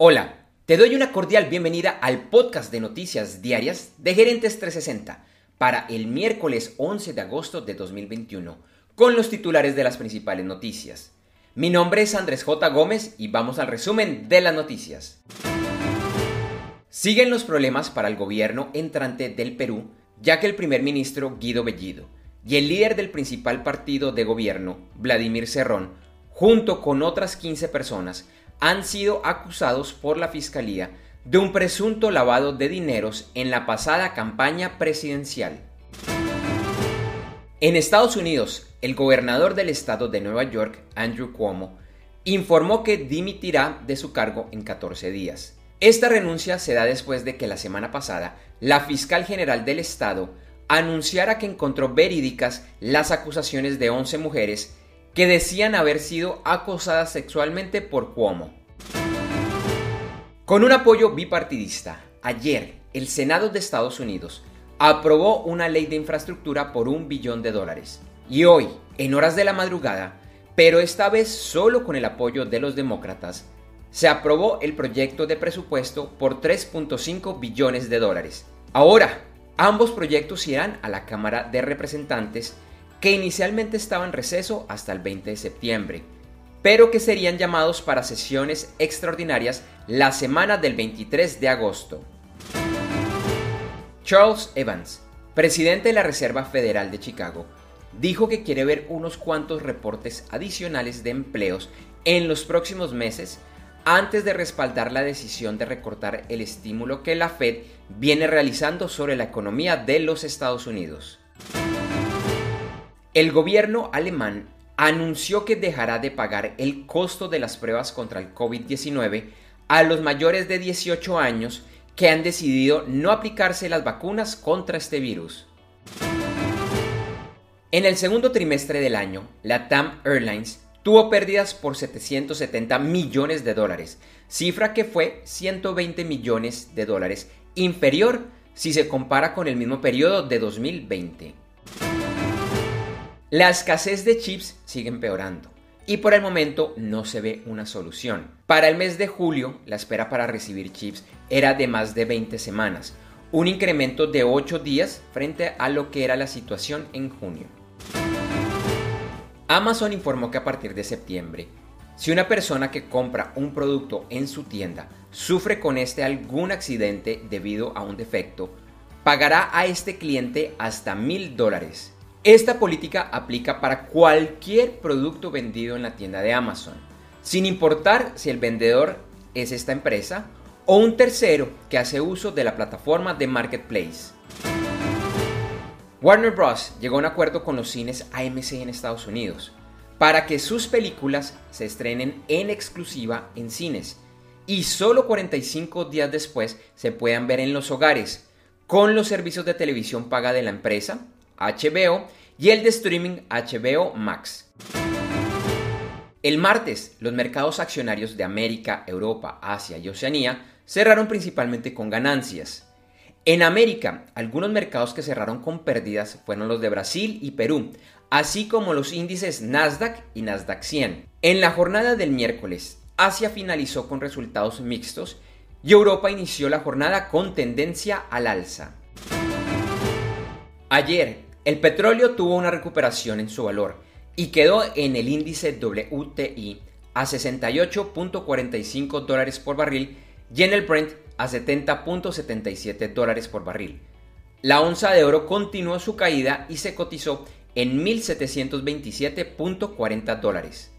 Hola, te doy una cordial bienvenida al podcast de noticias diarias de Gerentes 360 para el miércoles 11 de agosto de 2021, con los titulares de las principales noticias. Mi nombre es Andrés J. Gómez y vamos al resumen de las noticias. Siguen los problemas para el gobierno entrante del Perú, ya que el primer ministro Guido Bellido y el líder del principal partido de gobierno, Vladimir Cerrón, junto con otras 15 personas, han sido acusados por la Fiscalía de un presunto lavado de dineros en la pasada campaña presidencial. En Estados Unidos, el gobernador del estado de Nueva York, Andrew Cuomo, informó que dimitirá de su cargo en 14 días. Esta renuncia se da después de que la semana pasada la fiscal general del estado anunciara que encontró verídicas las acusaciones de 11 mujeres que decían haber sido acosadas sexualmente por Cuomo. Con un apoyo bipartidista, ayer el Senado de Estados Unidos aprobó una ley de infraestructura por un billón de dólares. Y hoy, en horas de la madrugada, pero esta vez solo con el apoyo de los demócratas, se aprobó el proyecto de presupuesto por 3.5 billones de dólares. Ahora, ambos proyectos irán a la Cámara de Representantes que inicialmente estaban en receso hasta el 20 de septiembre, pero que serían llamados para sesiones extraordinarias la semana del 23 de agosto. Charles Evans, presidente de la Reserva Federal de Chicago, dijo que quiere ver unos cuantos reportes adicionales de empleos en los próximos meses antes de respaldar la decisión de recortar el estímulo que la Fed viene realizando sobre la economía de los Estados Unidos. El gobierno alemán anunció que dejará de pagar el costo de las pruebas contra el COVID-19 a los mayores de 18 años que han decidido no aplicarse las vacunas contra este virus. En el segundo trimestre del año, la TAM Airlines tuvo pérdidas por 770 millones de dólares, cifra que fue 120 millones de dólares inferior si se compara con el mismo periodo de 2020. La escasez de chips sigue empeorando y por el momento no se ve una solución. Para el mes de julio, la espera para recibir chips era de más de 20 semanas, un incremento de 8 días frente a lo que era la situación en junio. Amazon informó que a partir de septiembre, si una persona que compra un producto en su tienda sufre con este algún accidente debido a un defecto, pagará a este cliente hasta mil dólares esta política aplica para cualquier producto vendido en la tienda de Amazon, sin importar si el vendedor es esta empresa o un tercero que hace uso de la plataforma de Marketplace. Warner Bros. llegó a un acuerdo con los cines AMC en Estados Unidos para que sus películas se estrenen en exclusiva en cines y solo 45 días después se puedan ver en los hogares con los servicios de televisión paga de la empresa HBO y el de streaming HBO Max. El martes, los mercados accionarios de América, Europa, Asia y Oceanía cerraron principalmente con ganancias. En América, algunos mercados que cerraron con pérdidas fueron los de Brasil y Perú, así como los índices Nasdaq y Nasdaq 100. En la jornada del miércoles, Asia finalizó con resultados mixtos y Europa inició la jornada con tendencia al alza. Ayer, el petróleo tuvo una recuperación en su valor y quedó en el índice WTI a 68.45 dólares por barril y en el Brent a 70.77 dólares por barril. La onza de oro continuó su caída y se cotizó en 1.727.40 dólares.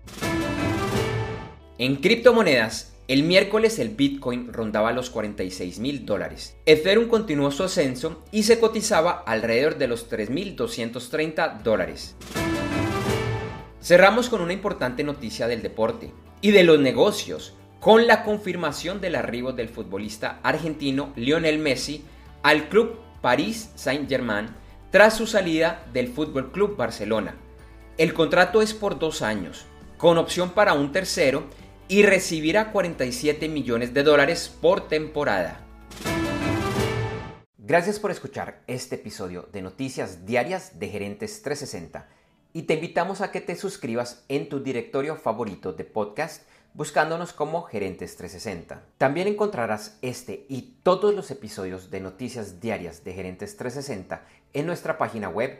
En criptomonedas, el miércoles el Bitcoin rondaba los 46 mil dólares. Ethereum continuó su ascenso y se cotizaba alrededor de los 3.230 dólares. Cerramos con una importante noticia del deporte y de los negocios, con la confirmación del arribo del futbolista argentino Lionel Messi al club Paris Saint-Germain tras su salida del Fútbol Club Barcelona. El contrato es por dos años, con opción para un tercero y recibirá 47 millones de dólares por temporada. Gracias por escuchar este episodio de Noticias Diarias de Gerentes 360 y te invitamos a que te suscribas en tu directorio favorito de podcast buscándonos como Gerentes 360. También encontrarás este y todos los episodios de noticias diarias de Gerentes 360 en nuestra página web